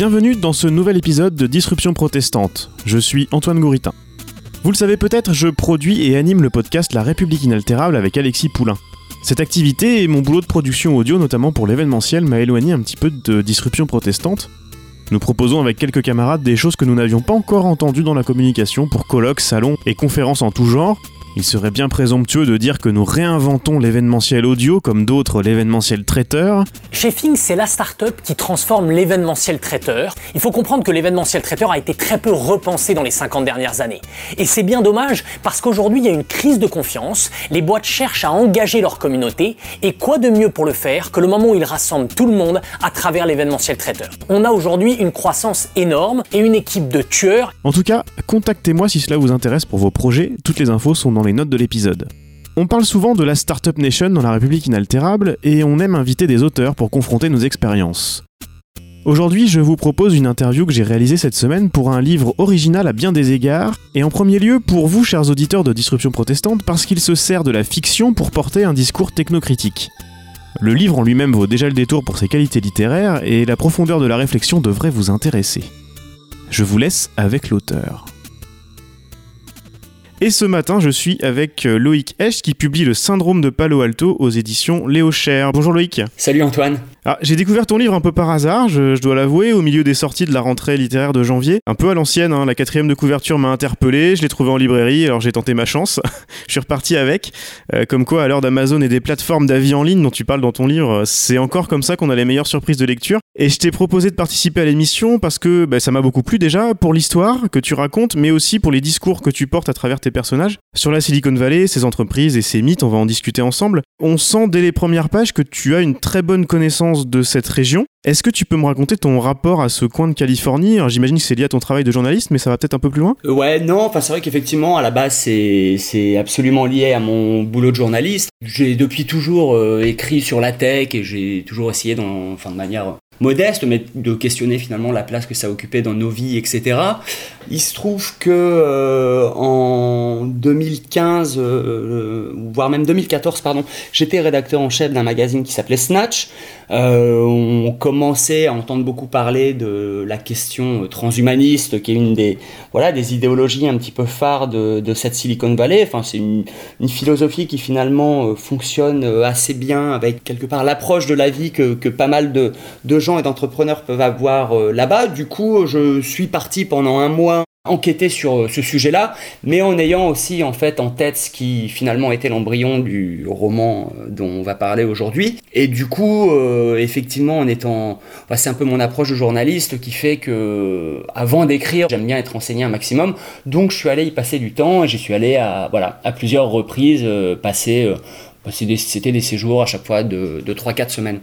Bienvenue dans ce nouvel épisode de Disruption protestante. Je suis Antoine Gouritin. Vous le savez peut-être, je produis et anime le podcast La République inaltérable avec Alexis Poulain. Cette activité et mon boulot de production audio, notamment pour l'événementiel, m'a éloigné un petit peu de Disruption protestante. Nous proposons avec quelques camarades des choses que nous n'avions pas encore entendues dans la communication pour colloques, salons et conférences en tout genre, il serait bien présomptueux de dire que nous réinventons l'événementiel audio comme d'autres l'événementiel traiteur. Chez c'est la start-up qui transforme l'événementiel traiteur. Il faut comprendre que l'événementiel traiteur a été très peu repensé dans les 50 dernières années. Et c'est bien dommage parce qu'aujourd'hui il y a une crise de confiance, les boîtes cherchent à engager leur communauté et quoi de mieux pour le faire que le moment où ils rassemblent tout le monde à travers l'événementiel traiteur? On a aujourd'hui une croissance énorme et une équipe de tueurs. En tout cas, contactez-moi si cela vous intéresse pour vos projets, toutes les infos sont dans les notes de l'épisode. On parle souvent de la Startup Nation dans la République inaltérable et on aime inviter des auteurs pour confronter nos expériences. Aujourd'hui, je vous propose une interview que j'ai réalisée cette semaine pour un livre original à bien des égards, et en premier lieu pour vous, chers auditeurs de Disruption Protestante, parce qu'il se sert de la fiction pour porter un discours technocritique. Le livre en lui-même vaut déjà le détour pour ses qualités littéraires, et la profondeur de la réflexion devrait vous intéresser. Je vous laisse avec l'auteur. Et ce matin, je suis avec euh, Loïc Esch qui publie Le syndrome de Palo Alto aux éditions Léo Cher. Bonjour Loïc. Salut Antoine. Ah, j'ai découvert ton livre un peu par hasard, je, dois l'avouer, au milieu des sorties de la rentrée littéraire de janvier. Un peu à l'ancienne, hein, la quatrième de couverture m'a interpellé, je l'ai trouvé en librairie, alors j'ai tenté ma chance. je suis reparti avec. Euh, comme quoi, à l'heure d'Amazon et des plateformes d'avis en ligne dont tu parles dans ton livre, c'est encore comme ça qu'on a les meilleures surprises de lecture. Et je t'ai proposé de participer à l'émission parce que bah, ça m'a beaucoup plu déjà pour l'histoire que tu racontes, mais aussi pour les discours que tu portes à travers tes personnages. Sur la Silicon Valley, ses entreprises et ses mythes, on va en discuter ensemble. On sent dès les premières pages que tu as une très bonne connaissance de cette région est-ce que tu peux me raconter ton rapport à ce coin de Californie? J'imagine que c'est lié à ton travail de journaliste, mais ça va peut-être un peu plus loin euh, Ouais, non, enfin c'est vrai qu'effectivement, à la base, c'est absolument lié à mon boulot de journaliste. J'ai depuis toujours euh, écrit sur la tech et j'ai toujours essayé, enfin, de manière modeste, mais de questionner finalement la place que ça occupait dans nos vies, etc. Il se trouve que euh, en 2015, euh, voire même 2014, pardon, j'étais rédacteur en chef d'un magazine qui s'appelait Snatch. Euh, on commençait à entendre beaucoup parler de la question transhumaniste, qui est une des, voilà, des idéologies un petit peu phares de, de cette Silicon Valley. Enfin, c'est une, une, philosophie qui finalement fonctionne assez bien avec quelque part l'approche de la vie que, que pas mal de, de gens et d'entrepreneurs peuvent avoir euh, là-bas. Du coup, je suis parti pendant un mois enquêter sur euh, ce sujet-là, mais en ayant aussi en fait en tête ce qui finalement était l'embryon du roman euh, dont on va parler aujourd'hui. Et du coup, effectivement, en étant, c'est un peu mon approche de journaliste qui fait que avant d'écrire, j'aime bien être enseigné un maximum. Donc, je suis allé y passer du temps j'y suis allé à plusieurs reprises passer. c'était des, séjours à chaque fois de, de 3-4 semaines.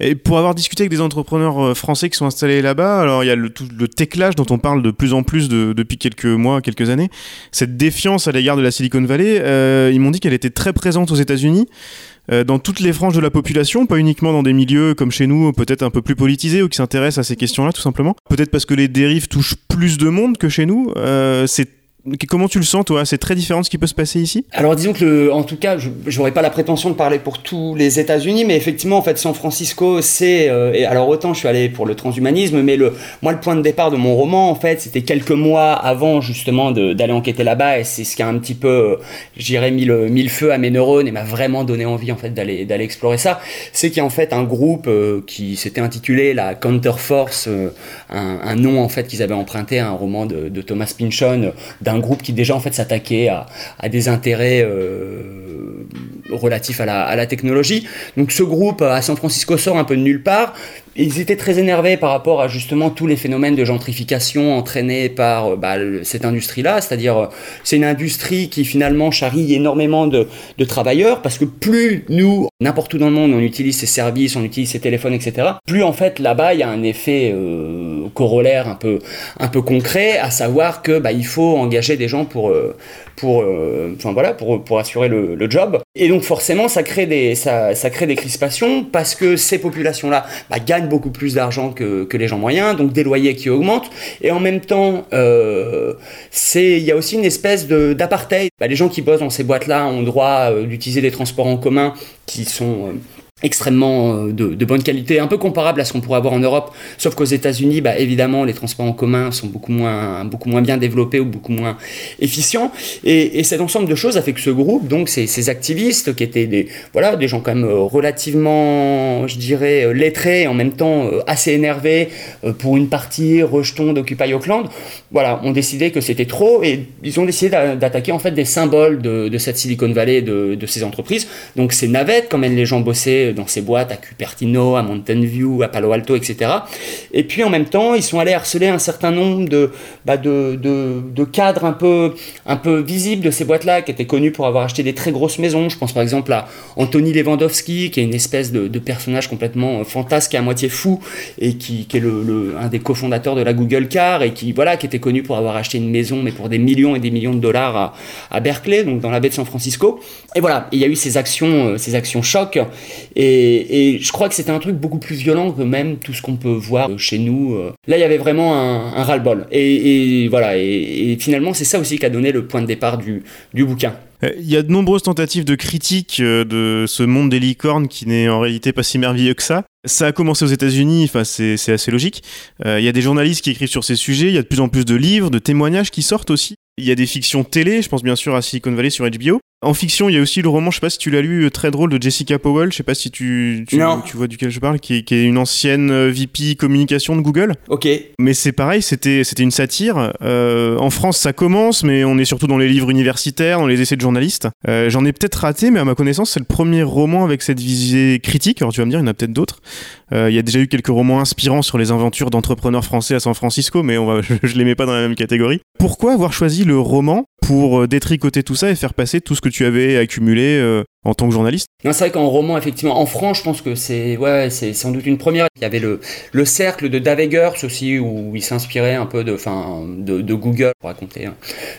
Et pour avoir discuté avec des entrepreneurs euh, français qui sont installés là-bas, alors il y a le, tout, le techlage dont on parle de plus en plus depuis quelques mois, quelques années, cette défiance à l'égard de la Silicon Valley, euh, ils m'ont dit qu'elle était très présente aux États-Unis, euh, dans toutes les franges de la population, pas uniquement dans des milieux comme chez nous, peut-être un peu plus politisés ou qui s'intéressent à ces questions-là, tout simplement. Peut-être parce que les dérives touchent plus de monde que chez nous. c'est Comment tu le sens, toi? C'est très différent de ce qui peut se passer ici? Alors, disons que, en tout cas, je n'aurais pas la prétention de parler pour tous les États-Unis, mais effectivement, en fait, San Francisco, c'est. Euh, alors, autant je suis allé pour le transhumanisme, mais le, moi, le point de départ de mon roman, en fait, c'était quelques mois avant, justement, d'aller enquêter là-bas, et c'est ce qui a un petit peu, euh, j'irais, mis le, mis le feu à mes neurones et m'a vraiment donné envie, en fait, d'aller explorer ça. C'est qu'il y a, en fait, un groupe euh, qui s'était intitulé la Counterforce, un, nom, en fait, qu'ils avaient emprunté à un roman de, de Thomas Pynchon, d'un groupe qui déjà en fait s'attaquait à, des intérêts euh, relatifs à la, à technologie. Donc ce groupe à San Francisco sort un peu de nulle part. Ils étaient très énervés par rapport à justement tous les phénomènes de gentrification entraînés par euh, bah, cette industrie-là, c'est-à-dire euh, c'est une industrie qui finalement charrie énormément de, de, travailleurs parce que plus nous, n'importe où dans le monde, on utilise ces services, on utilise ces téléphones, etc., plus en fait là-bas il y a un effet euh, corollaire un peu, un peu concret, à savoir que bah, il faut engager des gens pour, euh, pour, euh, enfin, voilà, pour, pour assurer le, le, job. Et donc forcément, ça crée des, crispations parce que ces populations-là bah, gagnent beaucoup plus d'argent que, les gens moyens, donc des loyers qui augmentent. Et en même temps, euh, il y a aussi une espèce d'apartheid. Bah, les gens qui bossent dans ces boîtes-là ont droit d'utiliser des transports en commun qui sont extrêmement euh, de, bonne qualité, un peu comparable à ce qu'on pourrait avoir en Europe, sauf qu'aux États-Unis, bah, évidemment, les transports en commun sont beaucoup moins, beaucoup moins bien développés ou beaucoup moins efficients. Et, et cet ensemble de choses a fait que ce groupe, donc ces, activistes qui étaient des, voilà, des gens quand même euh, relativement, je dirais, euh, lettrés, en même temps assez énervés pour une partie rejetons d'Occupy Auckland, voilà, ont décidé que c'était trop et ils ont décidé d'attaquer en fait des symboles de, de cette Silicon Valley, de, de ces entreprises. Donc ces navettes, quand même les gens bossaient dans ces boîtes à Cupertino, à Mountain View, à Palo Alto, etc. Et puis en même temps, ils sont allés harceler un certain nombre de, bah, de, de, cadres un peu, un peu visibles de ces boîtes-là, qui étaient connus pour avoir acheté des très grosses maisons. Je pense par exemple à Anthony Lewandowski, qui est une espèce de, personnage complètement fantasque et à moitié fou, et qui, qui est le, un des cofondateurs de la Google Car, et qui, voilà, qui était connu pour avoir acheté une maison, mais pour des millions et des millions de dollars à, à Berkeley, donc dans la baie de San Francisco. Et voilà, il y a eu ces actions, euh, ces actions choc. Et, je crois que c'était un truc beaucoup plus violent que même tout ce qu'on peut voir chez nous. Euh. Là, il y avait vraiment un, ras-le-bol. Et, voilà, et, finalement, c'est ça aussi qui a donné le point de départ du, bouquin. Euh, il y a de nombreuses tentatives de critique euh, de ce monde des licornes qui n'est en réalité pas si merveilleux que ça. Ça a commencé aux États-Unis, enfin c'est assez logique. Il y a des journalistes qui écrivent sur ces sujets, il y a de plus en plus de livres, de témoignages qui sortent aussi. Il y a des fictions télé, je pense bien sûr à Silicon Valley sur HBO. En fiction, il y a aussi le roman, je sais pas si tu l'as lu, euh, très drôle de Jessica Powell, je sais pas si tu, tu, tu vois duquel je parle, qui est, qui est, une ancienne euh, VP communication de Google. Ok. Mais c'est pareil, c'était c'était une satire. Euh, en France, ça commence, mais on est surtout dans les livres universitaires, dans les essais de journalistes. Euh, J'en ai peut-être raté, mais à ma connaissance, c'est le premier roman avec cette visée critique. Alors tu vas me dire, il y en a peut-être d'autres. Euh, il y a déjà eu quelques romans inspirants sur les aventures d'entrepreneurs français à San Francisco, mais on va, je, je les mets pas dans la même catégorie. Pourquoi avoir choisi le roman pour euh, détricoter tout ça et faire passer tout ce que tu avais accumulé euh, en tant que journaliste Non, c'est vrai qu'en roman, effectivement, en France, je pense que c'est ouais, sans doute une première. Il y avait le, le cercle de Dave aussi, où il s'inspirait un peu de, de, Google pour raconter hein,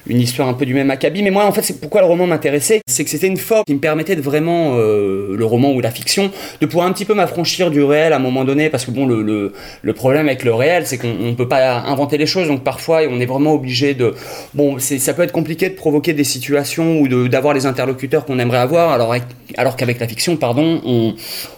une histoire un peu du même acabit. Mais moi, en fait, c'est pourquoi le roman m'intéressait, c'est que c'était une forme qui me permettait de vraiment, euh, le roman ou la fiction, de pouvoir un petit peu m'affranchir du réel à un moment donné, parce que bon, le, le, le problème avec le réel, c'est qu'on ne peut pas inventer les choses, donc parfois, on est vraiment obligé de... Bon, ça peut être compliqué de provoquer des situations ou d'avoir les interlocuteurs qu'on aimerait avoir, alors alors qu'avec la fiction, pardon,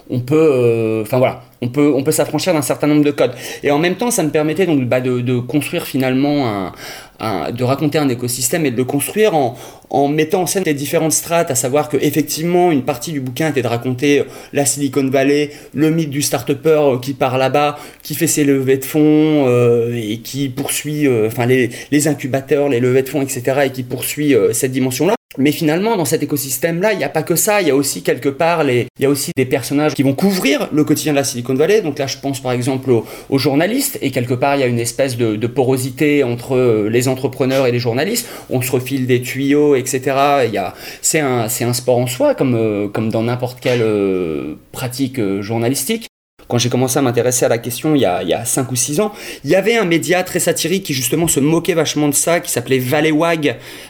on, peut, euh, enfin voilà, on peut, s'affranchir d'un certain nombre de codes. Et en même temps, ça me permettait donc bah, de, construire finalement un, de raconter un écosystème et de le construire en, mettant en scène les différentes strates, à savoir que effectivement une partie du bouquin était de raconter la Silicon Valley, le mythe du start-upper qui part là-bas, qui fait ses levées de fonds euh, et qui poursuit, euh, enfin les, les, incubateurs, les levées de fonds, etc. et qui poursuit cette dimension-là. Mais finalement, dans cet écosystème-là, il n'y a pas que ça. Il y a aussi quelque part, les... il y a aussi des personnages qui vont couvrir le quotidien de la Silicon Valley. Donc là, je pense par exemple aux, journalistes. Et quelque part, il y a une espèce de, porosité entre euh, les entrepreneurs et les journalistes. On se refile des tuyaux, etc. Il y a... c'est un, c'est un sport en soi, comme, euh, comme dans n'importe quelle euh, pratique journalistique quand j'ai commencé à m'intéresser à la question il y, a, il y a 5 ou 6 ans, il y avait un média très satirique qui justement se moquait vachement de ça, qui s'appelait Valley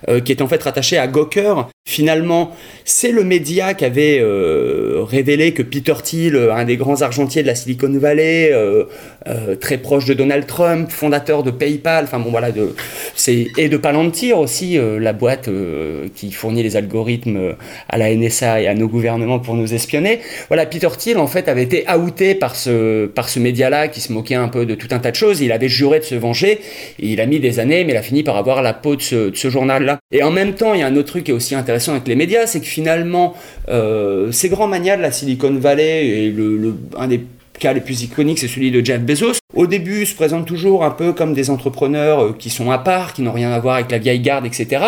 euh, qui est en fait rattaché à Gawker. Finalement, c'est le média qui avait euh, révélé que Peter Thiel, euh, un des grands argentiers de la Silicon Valley, très proche de Donald Trump, fondateur de PayPal, enfin bon voilà, et de Palantir aussi, la boîte qui fournit les algorithmes à la NSA et à nos gouvernements pour nous espionner. Voilà, Peter Thiel en fait avait été outé par ce, par ce média-là qui se moquait un peu de tout un tas de choses. Il avait juré de se venger. Il a mis des années, mais il a fini par avoir la peau de ce, journal-là. Et en même temps, il y a un autre truc qui est aussi intéressant avec les médias, c'est que finalement, euh, ces grands manias de la Silicon Valley, et le, un des cas les plus iconiques, c'est celui de Jeff Bezos, au début se présentent toujours un peu comme des entrepreneurs euh, qui sont à part, qui n'ont rien à voir avec la vieille garde, etc.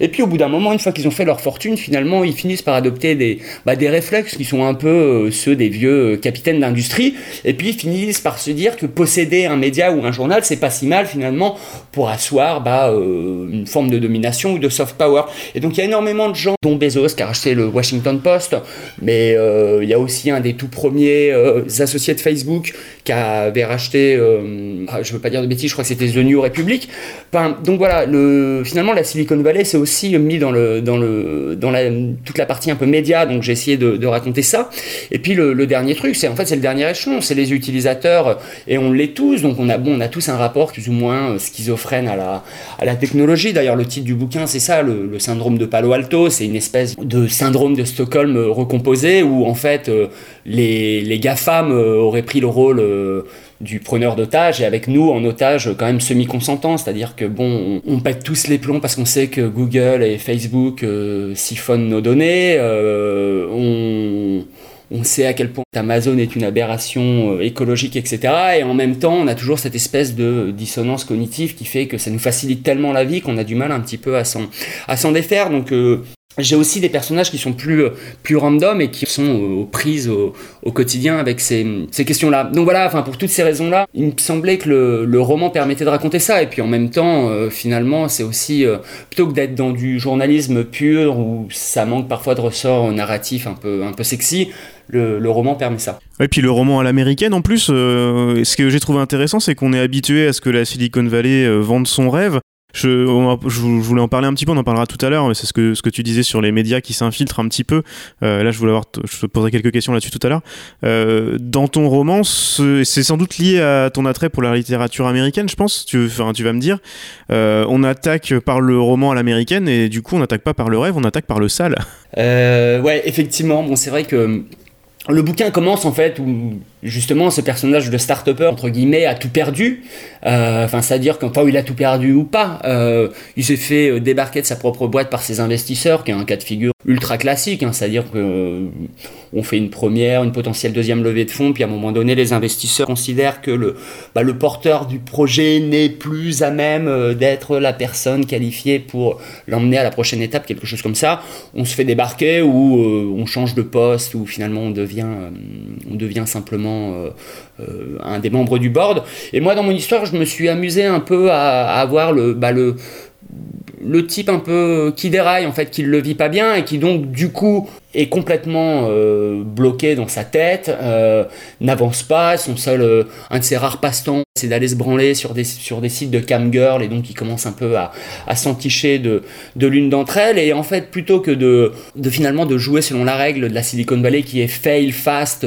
Et puis au bout d'un moment, une fois qu'ils ont fait leur fortune, finalement, ils finissent par adopter des, bah, des réflexes qui sont un peu euh, ceux des vieux euh, capitaines d'industrie. Et puis ils finissent par se dire que posséder un média ou un journal, c'est pas si mal finalement pour asseoir bah, une forme de domination ou de soft power. Et donc il y a énormément de gens, dont Bezos qui a racheté le Washington Post, mais il y a aussi un des tout premiers associés Facebook qui avait racheté, euh, ah, je veux pas dire de bêtises, je crois que c'était The New Republic. donc voilà, le, finalement la Silicon Valley c'est aussi mis dans, le, dans, le, dans toute la partie un peu média, donc j'ai essayé de, raconter ça. Et puis le, dernier truc, c'est en fait c'est le dernier échelon, c'est les utilisateurs, et on l'est tous, donc on a, bon, on a tous un rapport plus ou moins schizophrène à la, à la technologie. D'ailleurs le titre du bouquin c'est ça, le, syndrome de Palo Alto, c'est une espèce de syndrome de Stockholm recomposé où en fait euh, les, les GAFAM euh, auraient pris le rôle euh, du preneur d'otage et avec nous en otage quand même semi-consentant, c'est-à-dire que bon, on, pète tous les plombs parce qu'on sait que Google et Facebook siphonnent nos données, on, on, sait à quel point Amazon est une aberration écologique, etc. Et en même temps, on a toujours cette espèce de dissonance cognitive qui fait que ça nous facilite tellement la vie qu'on a du mal un petit peu à s'en, à s'en défaire. Donc j'ai aussi des personnages qui sont plus, euh, plus random et qui sont aux prises au, quotidien avec ces, ces questions-là. Donc voilà, enfin pour toutes ces raisons-là, il me semblait que le, le, roman permettait de raconter ça. Et puis en même temps, euh, finalement, c'est aussi, euh, plutôt que d'être dans du journalisme pur où ça manque parfois de ressorts narratifs un peu, un peu sexy, le, le, roman permet ça. Et puis le roman à l'américaine, en plus, ce que j'ai trouvé intéressant, c'est qu'on est habitué à ce que la Silicon Valley vende son rêve. Je, voulais en parler un petit peu, on en parlera tout à l'heure, c'est ce que, ce que tu disais sur les médias qui s'infiltrent un petit peu. Euh, là, je voulais avoir, je te poserai quelques questions là-dessus tout à l'heure. Euh, dans ton roman, c'est sans doute lié à ton attrait pour la littérature américaine, je pense. Tu vas me dire. Euh, on attaque par le roman à l'américaine et du coup, on n'attaque pas par le rêve, on attaque par le sale. ouais, effectivement. Bon, c'est vrai que le bouquin commence en fait où justement ce personnage de start-upper entre guillemets a tout perdu. Euh, enfin c'est-à-dire qu'en où il a tout perdu ou pas euh, il s'est fait euh, débarquer de sa propre boîte par ses investisseurs qui est un cas de figure ultra classique hein, c'est-à-dire que on fait une première une potentielle deuxième levée de fonds puis à un moment donné les investisseurs considèrent que le bah, porteur du projet n'est plus à même d'être la personne qualifiée pour l'emmener à la prochaine étape quelque chose comme ça. On se fait débarquer ou on change de poste ou finalement on devient simplement euh, euh, un des membres du board. Et moi, dans mon histoire, je me suis amusé un peu à, avoir le, bah, le, le type un peu qui déraille, en fait, qui le vit pas bien et qui donc, du coup, est complètement euh, bloqué dans sa tête, n'avance pas, son seul, un de ses rares passe-temps, c'est d'aller se branler sur des, sur des sites de camgirl et donc il commence un peu à, à s'enticher de, de l'une d'entre elles et en fait plutôt que de, de finalement de jouer selon la règle de la Silicon Valley qui est fail fast,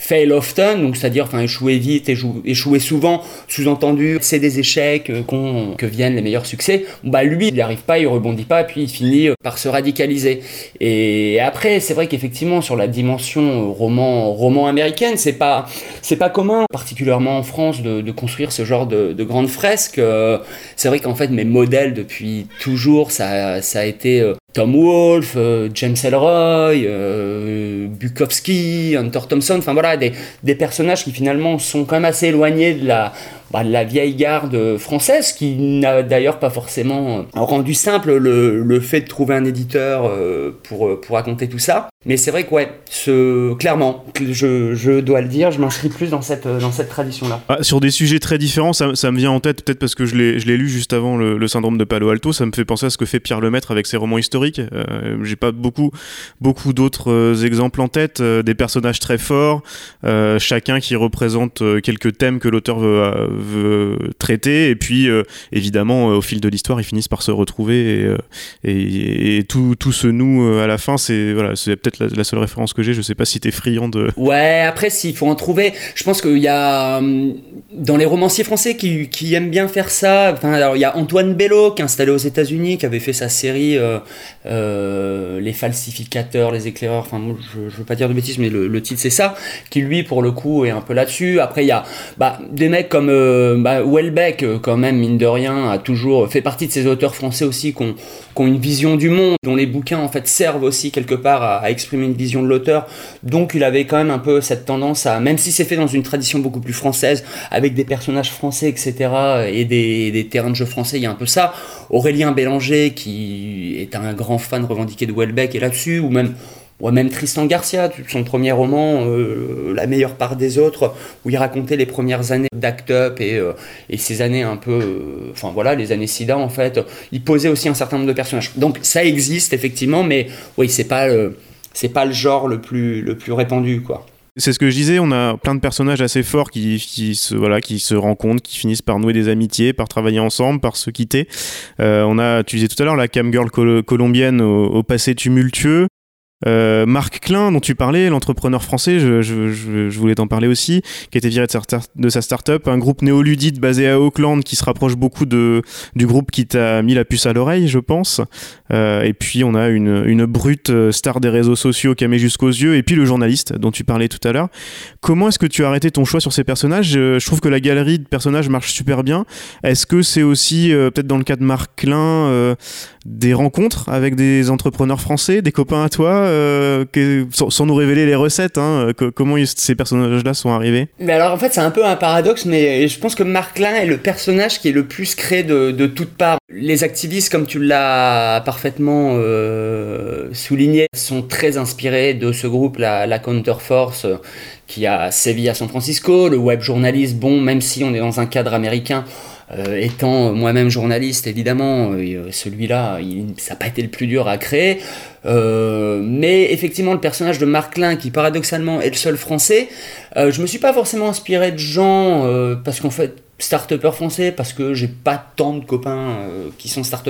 fail often, donc c'est-à-dire enfin échouer vite, échouer, échouer souvent, sous-entendu c'est des échecs euh, que viennent les meilleurs succès. Bah lui il n'y arrive pas, il rebondit pas, puis il finit euh, par se radicaliser. Et après c'est vrai qu'effectivement sur la dimension euh, roman roman américaine c'est pas c'est pas commun, particulièrement en France, de, construire ce genre de, de grandes fresques. C'est vrai qu'en fait mes modèles depuis toujours ça ça a été Tom Wolfe, James Ellroy, Bukowski, Hunter Thompson, enfin voilà des, des, personnages qui finalement sont quand même assez éloignés de la, bah, de la vieille garde française, qui n'a d'ailleurs pas forcément rendu simple le, le, fait de trouver un éditeur euh, pour, pour raconter tout ça. Mais c'est vrai que, ouais, clairement, je, je dois le dire, je m'inscris plus dans cette, dans cette tradition-là. Ah, sur des sujets très différents, ça, ça me vient en tête, peut-être parce que je l'ai lu juste avant le, syndrome de Palo Alto, ça me fait penser à ce que fait Pierre Lemaître avec ses romans historiques. Euh, J'ai pas beaucoup, beaucoup d'autres euh, exemples en tête, euh, des personnages très forts, euh, chacun qui représente quelques thèmes que l'auteur veut, traiter, et puis évidemment, au fil de l'histoire, ils finissent par se retrouver, et, et, et tout, tout se noue à la fin, c'est voilà, peut-être la, seule référence que j'ai. Je sais pas si t'es friand de. Ouais, après, s'il faut en trouver, je pense qu'il y a hum, dans les romanciers français qui, qui, aiment bien faire ça. Enfin, alors il y a Antoine Bello qui est installé aux États-Unis, qui avait fait sa série euh, euh, Les falsificateurs, les éclaireurs. Enfin, je, je veux pas dire de bêtises, mais le, titre c'est ça. Qui lui, pour le coup, est un peu là-dessus. Après, il y a bah, des mecs comme euh, bah, Welbeck, quand même, mine de rien, a toujours fait partie de ces auteurs français aussi qui ont, une vision du monde, dont les bouquins en fait servent aussi quelque part à, à exprimer une vision de l'auteur. Donc il avait quand même un peu cette tendance à, même si c'est fait dans une tradition beaucoup plus française, avec des personnages français, etc., et des, des terrains de jeu français, il y a un peu ça. Aurélien Bélanger, qui est un grand fan revendiqué de Welbeck, est là-dessus, ou même ou même Tristan Garcia, son premier roman, euh, La meilleure part des autres, où il racontait les premières années d'Act Up et, euh, et ces années un peu. Euh, enfin voilà, les années SIDA en fait. Il posait aussi un certain nombre de personnages. Donc ça existe effectivement, mais oui, c'est pas pas le genre le plus, le plus répandu, quoi. C'est ce que je disais, on a plein de personnages assez forts qui, se, voilà, qui se rencontrent, qui finissent par nouer des amitiés, par travailler ensemble, par se quitter. Euh, on a, tu disais tout à l'heure, la cam girl colombienne au, passé tumultueux. Euh, Marc Klein, dont tu parlais, l'entrepreneur français, je, je, je, voulais t'en parler aussi, qui a viré de sa, de sa start-up, un groupe néoludite basé à Auckland qui se rapproche beaucoup de, du groupe qui t'a mis la puce à l'oreille, je pense. Euh, et puis on a une, une brute star des réseaux sociaux qui a mis jusqu'aux yeux, et puis le journaliste dont tu parlais tout à l'heure. Comment est-ce que tu as arrêté ton choix sur ces personnages? Je trouve que la galerie de personnages marche super bien. Est-ce que c'est aussi, euh, peut-être dans le cas de Marc Klein, euh, des rencontres avec des entrepreneurs français, des copains à toi, euh, sans, nous révéler les recettes, hein, comment ces personnages-là sont arrivés? Mais alors en fait c'est un peu un paradoxe, mais je pense que Marc Klein est le personnage qui est le plus créé de, toutes parts. Les activistes, comme tu l'as parfaitement euh, souligné, sont très inspirés de ce groupe, la, la Counterforce, qui a sévi à San Francisco, le web journaliste, bon, même si on est dans un cadre américain, euh, étant moi-même journaliste, évidemment, euh, celui-là, ça n'a pas été le plus dur à créer. Euh, mais effectivement, le personnage de Marc Klein, qui paradoxalement est le seul français, je me suis pas forcément inspiré de gens, parce qu'en fait, start français, parce que j'ai pas tant de copains qui sont start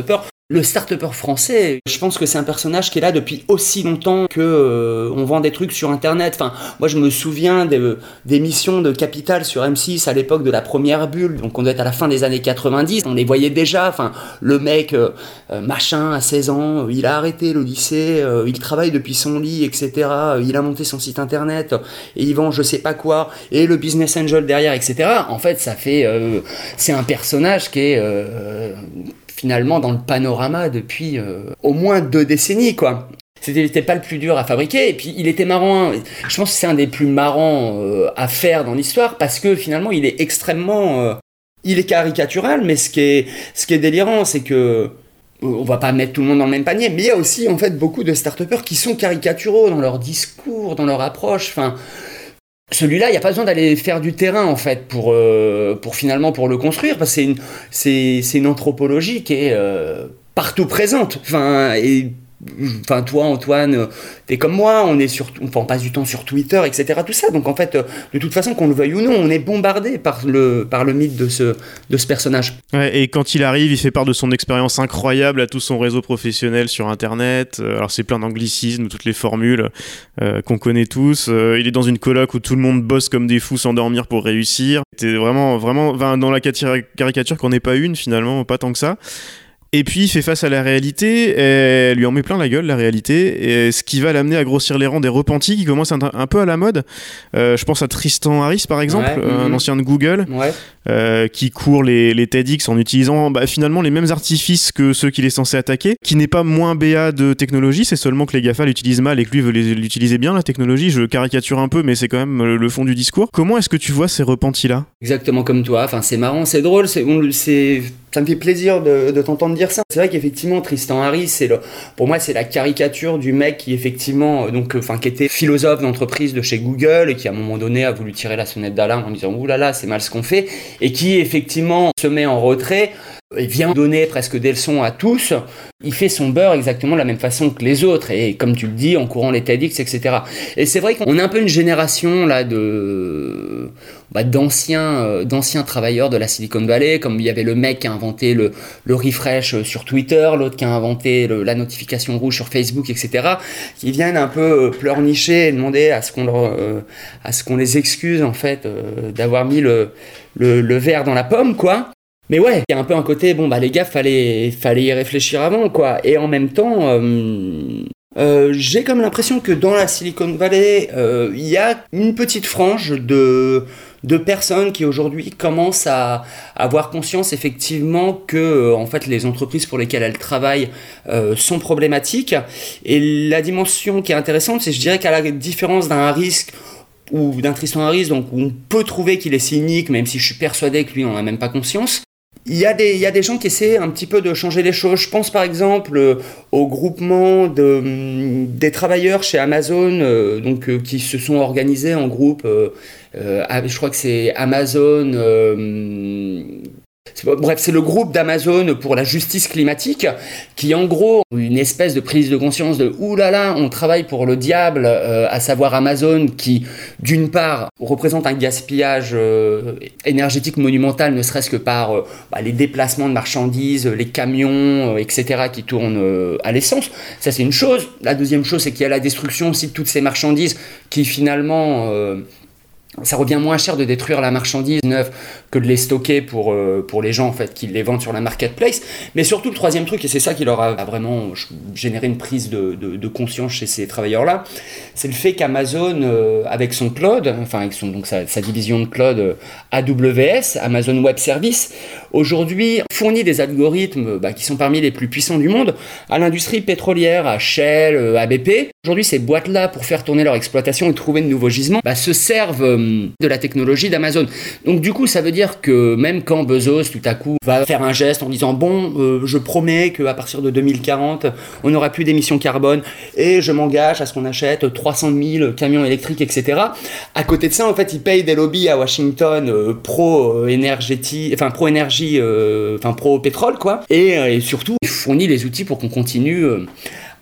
le start français, je pense que c'est un personnage qui est là depuis aussi longtemps que euh, on vend des trucs sur internet. Enfin, moi je me souviens des, missions de Capital sur M6 à l'époque de la première bulle, donc on doit être à la fin des années 90, on les voyait déjà. Le mec euh, euh, machin à 16 ans, il a arrêté le lycée, il travaille depuis son lit, etc. Il a monté son site internet et il vend je sais pas quoi et le business angel derrière, etc. En fait, ça fait c'est un personnage qui est finalement dans le panorama depuis euh, au moins deux décennies, quoi. C'était pas le plus dur à fabriquer, et puis il était marrant. Hein. Je pense que c'est un des plus marrants euh, à faire dans l'histoire parce que finalement il est extrêmement. Euh, il est caricatural, mais ce qui est, ce qui est délirant, c'est que on va pas mettre tout le monde dans le même panier, mais il y a aussi en fait beaucoup de start qui sont caricaturaux dans leur discours, dans leur approche. Enfin, celui-là, il n'y a pas besoin d'aller faire du terrain en fait pour, euh, pour finalement pour le construire parce que c'est une, c'est, une anthropologie qui est euh, partout présente. Enfin, Enfin, toi, Antoine, t'es comme moi, on est sur, on passe du temps sur Twitter, etc. Tout ça. Donc, en fait, de toute façon, qu'on le veuille ou non, on est bombardé par le, par le mythe de ce, de ce personnage. et quand il arrive, il fait part de son expérience incroyable à tout son réseau professionnel sur Internet. Euh, alors, c'est plein d'anglicismes, toutes les formules euh, qu'on connaît tous. Euh, il est dans une coloc où tout le monde bosse comme des fous sans dormir pour réussir. C'était vraiment, vraiment dans la caricature qu'on n'est pas une, finalement, pas tant que ça. Et puis il fait face à la réalité, et elle lui en met plein la gueule la réalité, et ce qui va l'amener à grossir les rangs des repentis qui commencent un, un peu à la mode. Euh, je pense à Tristan Harris par exemple, un mhm. ancien de Google, euh, qui court les, TEDx en utilisant bah, finalement les mêmes artifices que ceux qu'il est censé attaquer, qui n'est pas moins BA de technologie, c'est seulement que les GAFA l'utilisent mal et que lui veut l'utiliser bien la technologie. Je caricature un peu, mais c'est quand même le fond du discours. Comment est-ce que tu vois ces repentis là Exactement comme toi. Enfin c'est marrant, c'est drôle, c'est ça me fait plaisir de, t'entendre dire ça. C'est vrai qu'effectivement, Tristan Harris, c'est le, pour moi, c'est la caricature du mec qui effectivement, euh, donc, enfin, qui était philosophe d'entreprise de chez Google et qui à un moment donné a voulu tirer la sonnette d'alarme en disant oulala, là là, c'est mal ce qu'on fait, et qui effectivement se met en retrait il vient donner presque des leçons à tous. Il fait son beurre exactement de la même façon que les autres, et comme tu le dis, en courant les TEDx, etc. Et c'est vrai qu'on est un peu une génération là de bah, d'anciens euh, d'anciens travailleurs de la Silicon Valley, comme il y avait le mec qui a inventé le, le refresh sur Twitter, l'autre qui a inventé la notification rouge sur Facebook, etc. Qui viennent un peu euh, pleurnicher et demander à ce qu'on euh, à ce qu'on les excuse en fait d'avoir mis le, le, verre dans la pomme, quoi. Mais ouais, il y a un peu un côté, bon, bah les gars, fallait, fallait y réfléchir avant, quoi. Et en même temps, euh, euh, j'ai comme l'impression que dans la Silicon Valley, euh, il y a une petite frange de, de personnes qui aujourd'hui commencent à, avoir conscience effectivement que en fait les entreprises pour lesquelles elles travaillent sont problématiques. Et la dimension qui est intéressante, c'est je dirais qu'à la différence d'un risque ou d'un Tristan Harris, donc où on peut trouver qu'il est cynique, même si je suis persuadé que lui n'en a même pas conscience. Il y, a des, il y a des gens qui essaient un petit peu de changer les choses. Je pense par exemple euh, au groupement de, hum, des travailleurs chez Amazon euh, donc, euh, qui se sont organisés en groupe. je crois que c'est Amazon Bref, c'est le groupe d'Amazon pour la justice climatique qui, en gros, une espèce de prise de conscience de « Ouh là là, on travaille pour le diable euh, à savoir Amazon qui, d'une part, représente un gaspillage euh, énergétique monumental, ne serait-ce que par euh, bah, les déplacements de marchandises, les camions, etc., qui tournent à l'essence. Ça, c'est une chose. La deuxième chose, c'est qu'il y a la destruction aussi de toutes ces marchandises qui, finalement ça revient moins cher de détruire la marchandise neuve que de les stocker pour, euh, pour les gens en fait qui les vendent sur la marketplace. Mais surtout le troisième truc, et c'est ça qui leur a, vraiment généré une prise de, de, conscience chez ces travailleurs-là, c'est le fait qu'Amazon, euh, avec son cloud, enfin avec son, donc sa, division de cloud euh, AWS, Amazon Web Service, aujourd'hui fournit des algorithmes bah, qui sont parmi les plus puissants du monde à l'industrie pétrolière, à Shell, à BP. Aujourd'hui, ces boîtes-là, pour faire tourner leur exploitation et trouver de nouveaux gisements, bah, se servent de la technologie d'Amazon. Donc du coup, ça veut dire que même quand Bezos, tout à coup, va faire un geste en disant bon, euh, je promets qu'à partir de 2040, on n'aura plus d'émissions carbone et je m'engage à ce qu'on achète 300 000 camions électriques, etc. À côté de ça, en fait, il paye des lobbies à Washington euh, pro énergie, enfin pro énergie, euh, enfin pro pétrole, quoi. Et, surtout, il fournit les outils pour qu'on continue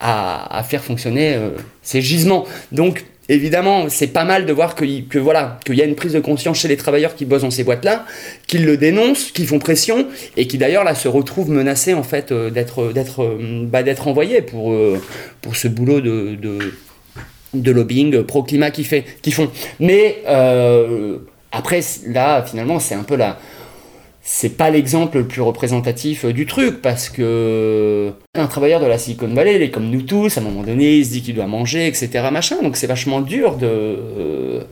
à, à, faire fonctionner ces gisements. Donc évidemment, c'est pas mal de voir que, que voilà, qu'il y a une prise de conscience chez les travailleurs qui bossent dans ces boîtes-là, qu'ils le dénoncent, qu'ils font pression, et qui d'ailleurs là se retrouvent menacés en fait euh, d'être d'être euh, bah, d'être envoyés pour euh, pour ce boulot de, de, lobbying pro climat qu'ils font. Mais après là, finalement, c'est un peu la c'est pas l'exemple le plus représentatif euh, du truc parce que un travailleur de la Silicon Valley, il est comme nous tous, à un moment donné, il se dit qu'il doit manger, etc. Machin. Donc c'est vachement dur de, euh,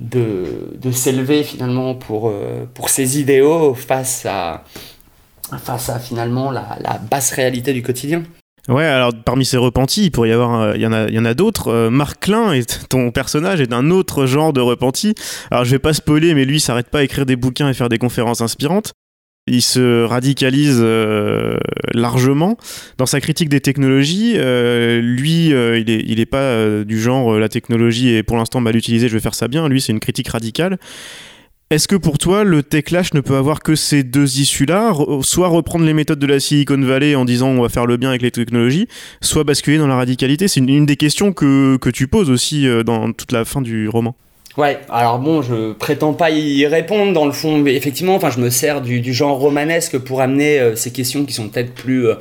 de, s'élever finalement pour, euh, pour ses idéaux face à, face à finalement la basse réalité du quotidien. Ouais, alors parmi ces repentis, il pourrait y avoir, euh, il y en a, il y en a d'autres. Euh, Marc Klein, est, ton personnage, est d'un autre genre de repenti. Alors je vais pas spoiler, mais lui, il s'arrête pas à écrire des bouquins et faire des conférences inspirantes. Il se radicalise euh, largement dans sa critique des technologies. lui, il est, il est pas du genre la technologie est pour l'instant mal utilisée, je vais faire ça bien. Lui, c'est une critique radicale. Est-ce que pour toi, le techlash ne peut avoir que ces deux issues-là? Soit reprendre les méthodes de la Silicon Valley en disant on va faire le bien avec les technologies, soit basculer dans la radicalité. C'est une, des questions que, tu poses aussi euh, dans toute la fin du roman. Ouais, alors bon, je prétends pas y répondre dans le fond, mais effectivement, enfin, je me sers du, genre romanesque pour amener euh, ces questions qui sont peut-être plus, euh,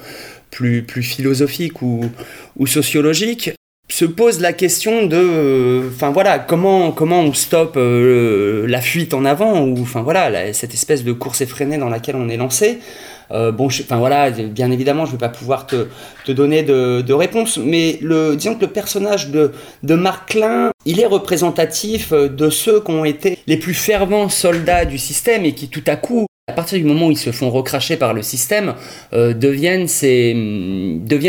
plus, plus philosophiques ou, ou sociologiques se pose la question de euh, enfin voilà comment comment on stoppe euh, la fuite en avant ou enfin voilà cette espèce de course effrénée dans laquelle on est lancé. Euh, bon enfin voilà bien évidemment je vais pas pouvoir te, te donner de, de réponse mais le disons que le personnage de de Marc Klein il est représentatif de ceux qui ont été les plus fervents soldats du système et qui tout à coup à partir du moment où ils se font recracher par le système, euh, deviennent, ses,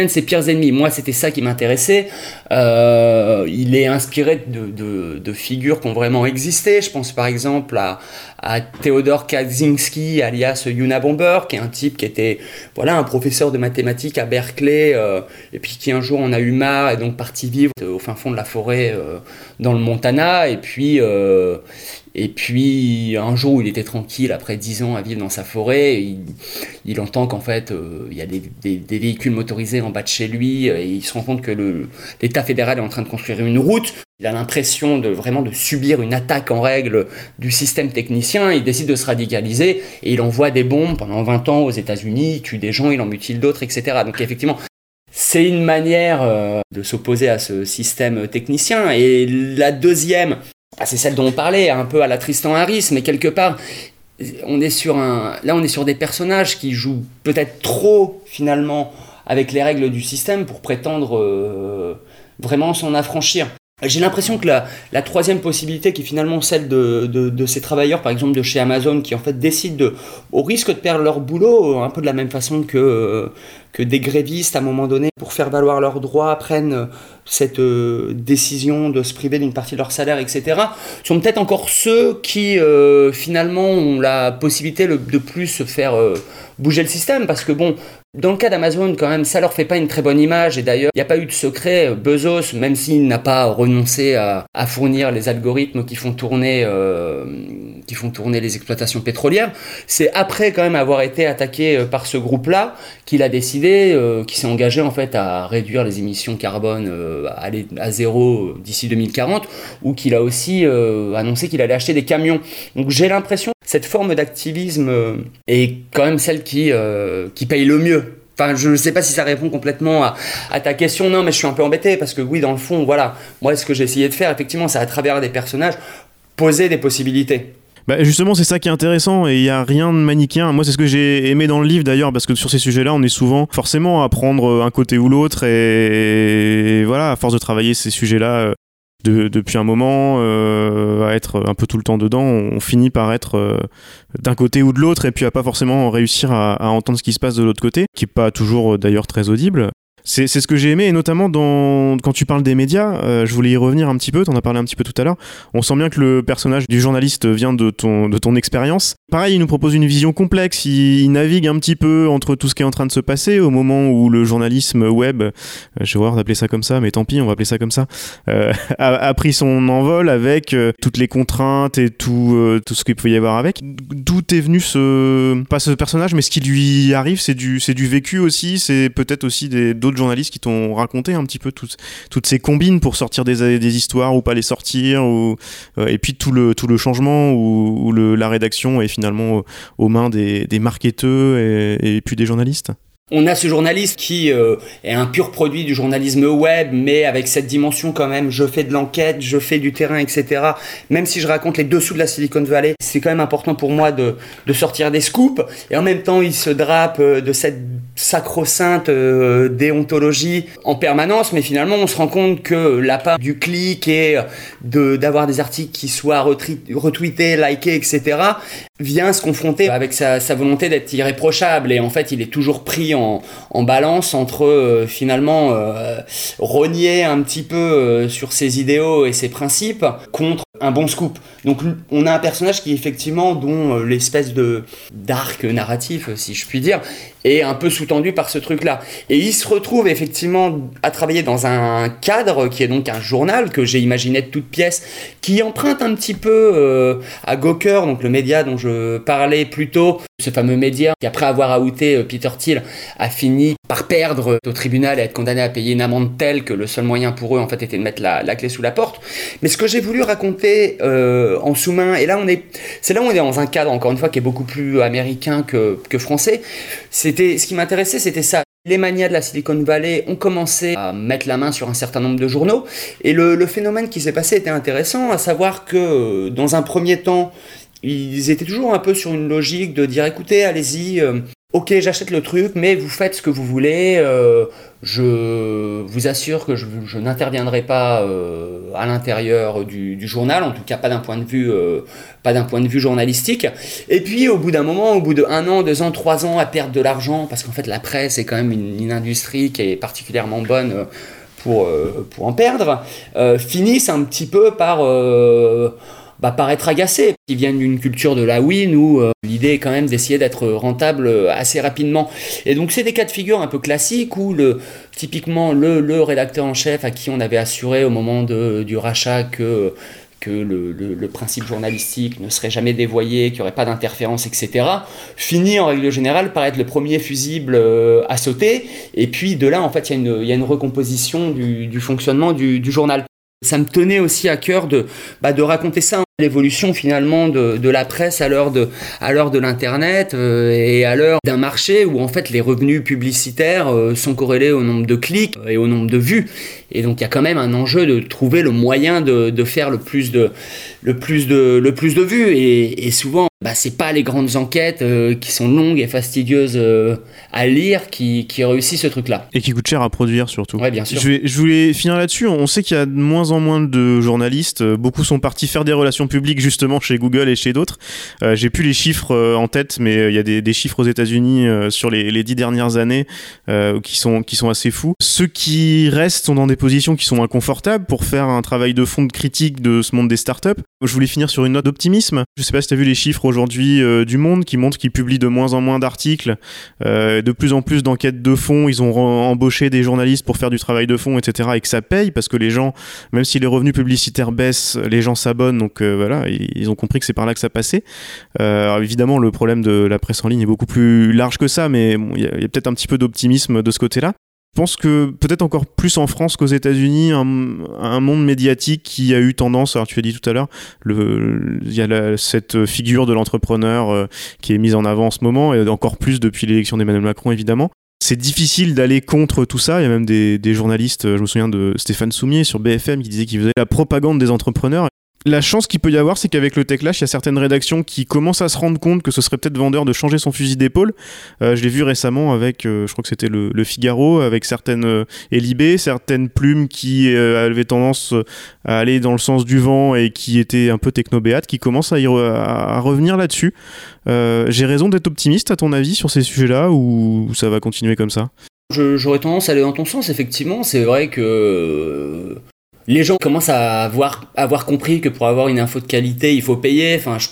ses pires ennemis. Moi, c'était ça qui m'intéressait. Euh, il est inspiré de, figures qui ont vraiment existé. Je pense par exemple à, à Theodor Kaczynski, alias Yuna Bomber, qui est un type qui était voilà, un professeur de mathématiques à Berkeley, euh, et puis qui un jour en a eu marre et donc parti vivre au fin fond de la forêt dans le Montana. Et puis, et puis, un jour où il était tranquille, après 10 ans à vivre dans sa forêt, il, entend qu'en fait, euh, il y a des, véhicules motorisés en bas de chez lui, et il se rend compte que l'État fédéral est en train de construire une route. Il a l'impression de vraiment de subir une attaque en règle du système technicien. Il décide de se radicaliser et il envoie des bombes pendant 20 ans aux États-Unis, il tue des gens, il en mutile d'autres, etc. Donc effectivement, c'est une manière euh, de s'opposer à ce système technicien. Et la deuxième, ah, c'est celle dont on parlait, un peu à la Tristan Harris, mais quelque part, on est sur là on est sur des personnages qui jouent peut-être trop finalement avec les règles du système pour prétendre euh, vraiment s'en affranchir. J'ai l'impression que la, troisième possibilité, qui est finalement celle de, ces travailleurs, par exemple de chez Amazon, qui en fait décident de, au risque de perdre leur boulot, un peu de la même façon que, que des grévistes, à un moment donné, pour faire valoir leurs droits, prennent cette décision de se priver d'une partie de leur salaire, etc., sont peut-être encore ceux qui, finalement, ont la possibilité de plus faire bouger le système. Parce que, bon, dans le cas d'Amazon, quand même, ça leur fait pas une très bonne image. Et d'ailleurs, il n'y a pas eu de secret. Bezos, même s'il n'a pas renoncé à, fournir les algorithmes qui font tourner, euh, qui font tourner les exploitations pétrolières, c'est après quand même avoir été attaqué euh, par ce groupe-là qu'il a décidé, euh, qu'il s'est engagé en fait à réduire les émissions carbone, à zéro d'ici 2040, ou qu'il a aussi annoncé qu'il allait acheter des camions. Donc j'ai l'impression cette forme d'activisme est quand même celle qui, qui paye le mieux Enfin, je ne sais pas si ça répond complètement à, ta question, non, mais je suis un peu embêté parce que oui, dans le fond, voilà, moi, ce que j'ai essayé de faire, effectivement, c'est à travers des personnages poser des possibilités. Bah justement, c'est ça qui est intéressant et il n'y a rien de manichéen. Moi, c'est ce que j'ai aimé dans le livre d'ailleurs, parce que sur ces sujets-là, on est souvent forcément à prendre un côté ou l'autre et, voilà, à force de travailler ces sujets-là depuis un moment, euh, à être un peu tout le temps dedans, on, finit par être euh, d'un côté ou de l'autre et puis à pas forcément réussir à, entendre ce qui se passe de l'autre côté, qui est pas toujours euh, d'ailleurs très audible. C'est ce que j'ai aimé, et notamment dans, quand tu parles des médias, euh, je voulais y revenir un petit peu, tu en as parlé un petit peu tout à l'heure. On sent bien que le personnage du journaliste vient de ton, de ton expérience. Pareil, il nous propose une vision complexe, il, navigue un petit peu entre tout ce qui est en train de se passer au moment où le journalisme web, euh, je vais voir d'appeler ça comme ça, mais tant pis, on va appeler ça comme ça, euh, a, pris son envol avec toutes les contraintes et tout, tout ce qu'il pouvait y avoir avec. D'où est venu ce, pas ce personnage, mais ce qui lui arrive, c'est du, du vécu aussi, c'est peut-être aussi d'autres journalistes qui t'ont raconté un petit peu toutes, toutes ces combines pour sortir des, des histoires ou pas les sortir, ou, euh, et puis tout le, tout le changement où, le, la rédaction est finalement aux mains des, des marketeurs et, puis des journalistes? On a ce journaliste qui euh, est un pur produit du journalisme web, mais avec cette dimension quand même, je fais de l'enquête, je fais du terrain, etc. Même si je raconte les dessous de la Silicon Valley, c'est quand même important pour moi de, de, sortir des scoops. Et en même temps, il se drape euh, de cette sacro-sainte euh, déontologie en permanence, mais finalement, on se rend compte que la part du clic et d'avoir des articles qui soient retweetés, likés, etc., vient se confronter avec sa, sa volonté d'être irréprochable. Et en fait, il est toujours pris en, balance entre euh, finalement euh, rogner un petit peu euh, sur ses idéaux et ses principes contre un bon scoop. Donc on a un personnage qui effectivement dont l'espèce de d'arc narratif si je puis dire est un peu sous-tendu par ce truc-là. Et il se retrouve effectivement à travailler dans un cadre qui est donc un journal que j'ai imaginé de toutes pièces, qui emprunte un petit peu à Gawker, donc le média dont je parlais plus tôt, ce fameux média qui après avoir outé Peter Thiel a fini par perdre au tribunal et être condamné à payer une amende telle que le seul moyen pour eux en fait était de mettre la, clé sous la porte. Mais ce que j'ai voulu raconter euh, en sous-main, et là on est, c'est là où on est dans un cadre encore une fois qui est beaucoup plus américain que, que français. C'était, ce qui m'intéressait, c'était ça. Les manias de la Silicon Valley ont commencé à mettre la main sur un certain nombre de journaux, et le, le phénomène qui s'est passé était intéressant, à savoir que dans un premier temps, ils étaient toujours un peu sur une logique de dire écoutez, allez-y, euh, ok, j'achète le truc, mais vous faites ce que vous voulez. Euh, je vous assure que je, n'interviendrai pas euh, à l'intérieur du, journal, en tout cas pas d'un point de vue, point de vue journalistique. Et puis au bout d'un moment, au bout de un an, deux ans, trois ans, à perdre de l'argent, parce qu'en fait la presse est quand même une, une industrie qui est particulièrement bonne. Pour, pour en perdre, finissent un petit peu par bah, paraître agacé. Ils viennent d'une culture de la win où euh, l'idée est quand même d'essayer d'être rentable euh, assez rapidement. Et donc c'est des cas de figure un peu classiques où typiquement le, le rédacteur en chef à qui on avait assuré au moment du rachat que que le, principe journalistique ne serait jamais dévoyé, qu'il n'y aurait pas d'interférence, etc., finit en règle générale par être le premier fusible euh, à sauter. Et puis de là, en fait, il y, a une recomposition du, fonctionnement du, journal. Ça me tenait aussi à cœur de, bah, de raconter ça, l'évolution finalement de, de, la presse à l'heure de, à l'heure de l'internet euh, et à l'heure d'un marché où en fait les revenus publicitaires euh, sont corrélés au nombre de clics et au nombre de vues. Et donc il y a quand même un enjeu de trouver le moyen de, de faire le plus de, le plus de, le plus de vues. Et, et souvent, bah, c'est pas les grandes enquêtes euh, qui sont longues et fastidieuses euh, à lire qui, qui réussissent ce truc-là. Et qui coûtent cher à produire surtout. Ouais, bien sûr. Je, vais- je voulais finir là-dessus. On sait qu'il y a de moins en moins de journalistes. Euh, Beaucoup sont partis faire des relations publiques justement chez Google et chez d'autres. Euh, J'ai plus les chiffres en tête, mais il y a des, des chiffres aux États-Unis sur les, les dix dernières années qui sont qui sont assez fous. Ceux qui restent sont dans des positions qui sont inconfortables pour faire un travail de fond de critique de ce monde des startups. Je voulais finir sur une note d'optimisme. Je sais pas si tu as vu les chiffres aujourd'hui euh, du Monde qui montrent qu'ils publient de moins en moins d'articles, euh, de plus en plus d'enquêtes de fond. Ils ont embauché des journalistes pour faire du travail de fond, etc. Et que ça paye parce que les gens, même si les revenus publicitaires baissent, les gens s'abonnent. Donc euh, voilà, ils ont compris que c'est par là que ça passait. Évidemment, le problème de la presse en ligne est beaucoup plus large que ça, mais il y a peut-être un petit peu d'optimisme de ce côté-là. Je pense que peut-être encore plus en France qu'aux États-Unis, un, un monde médiatique qui a eu tendance, alors tu as dit tout à l'heure, il y a cette figure de l'entrepreneur euh, qui est mise en avant en ce moment, et encore plus depuis l'élection d'Emmanuel Macron évidemment. C'est difficile d'aller contre tout ça. Il y a même des, des journalistes, je me souviens de Stéphane Soumier sur BFM qui disait qu'il faisait la propagande des entrepreneurs. La chance qu'il peut y avoir, c'est qu'avec le Techlash, il y a certaines rédactions qui commencent à se rendre compte que ce serait peut-être vendeur de changer son fusil d'épaule. Euh, je l'ai vu récemment avec, euh, je crois que c'était le, Figaro, avec certaines euh, certaines plumes qui euh, avaient tendance à aller dans le sens du vent et qui étaient un peu technobéates, qui commencent à, à- revenir là-dessus. J'ai raison d'être optimiste à ton avis sur ces sujets-là ou ça va continuer comme ça? J'aurais tendance à aller dans ton sens, effectivement. C'est vrai que les gens commencent à avoir, avoir compris que pour avoir une info de qualité, il faut payer. Enfin, je,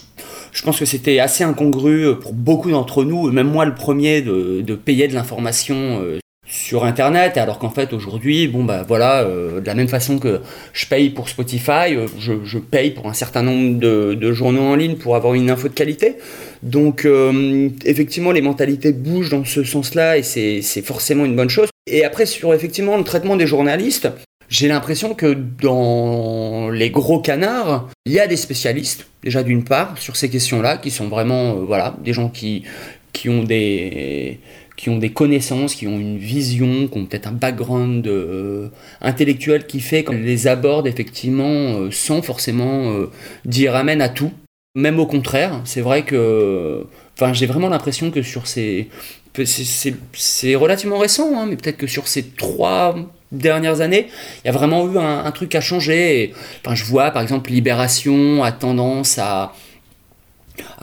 je pense que c'était assez incongru pour beaucoup d'entre nous, même moi le premier, de, de payer de l'information euh, sur Internet, alors qu'en fait aujourd'hui, bon bah voilà, euh, de la même façon que je paye pour Spotify, euh, je, je paye pour un certain nombre de, de journaux en ligne pour avoir une info de qualité. Donc euh, effectivement, les mentalités bougent dans ce sens-là et c'est forcément une bonne chose. Et après, sur effectivement le traitement des journalistes, j'ai l'impression que dans les gros canards, il y a des spécialistes, déjà d'une part, sur ces questions-là, qui sont vraiment, euh, voilà, des gens qui, qui ont des qui ont des connaissances, qui ont une vision, qui ont peut-être un background euh, intellectuel qui fait qu'on les aborde effectivement euh, sans forcément dire amen à tout. Même au contraire, c'est vrai que enfin, j'ai vraiment l'impression que sur ces. c'est relativement récent, hein, mais peut-être que sur ces trois dernières années, il y a vraiment eu un, truc à changer. Je vois par exemple Libération a tendance à,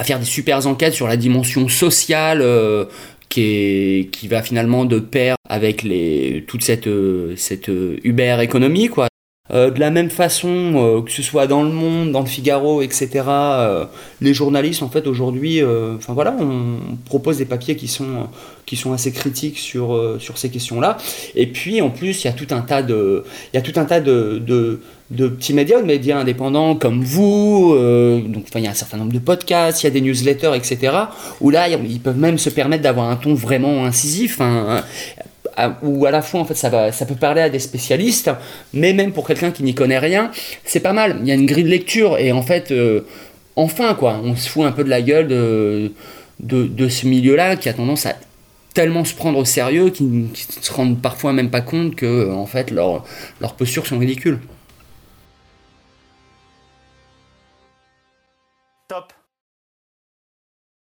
faire des super enquêtes sur la dimension sociale euh, qui va finalement de pair avec les, toute cette, euh, cette euh, Uber économie. Quoi. Euh, de la même façon, euh, que ce soit dans le Monde, dans le Figaro, etc., euh, les journalistes, en fait, aujourd'hui, voilà, on propose des papiers qui sont, assez critiques sur, ces questions-là. Et puis, en plus, il y a tout un tas de, petits médias, de médias indépendants comme vous. il y a un certain nombre de podcasts, il y a des newsletters, etc., où là, ils peuvent même se permettre d'avoir un ton vraiment incisif. hein, à- où à la fois en fait ça peut parler à des spécialistes mais même pour quelqu'un qui n'y connaît rien c'est pas mal. Il y a une grille de lecture et en fait euh, enfin quoi on se fout un peu de la gueule de, ce milieu là qui a tendance à tellement se prendre au sérieux qu'ils ne se rendent parfois même pas compte que en fait leurs postures sont ridicules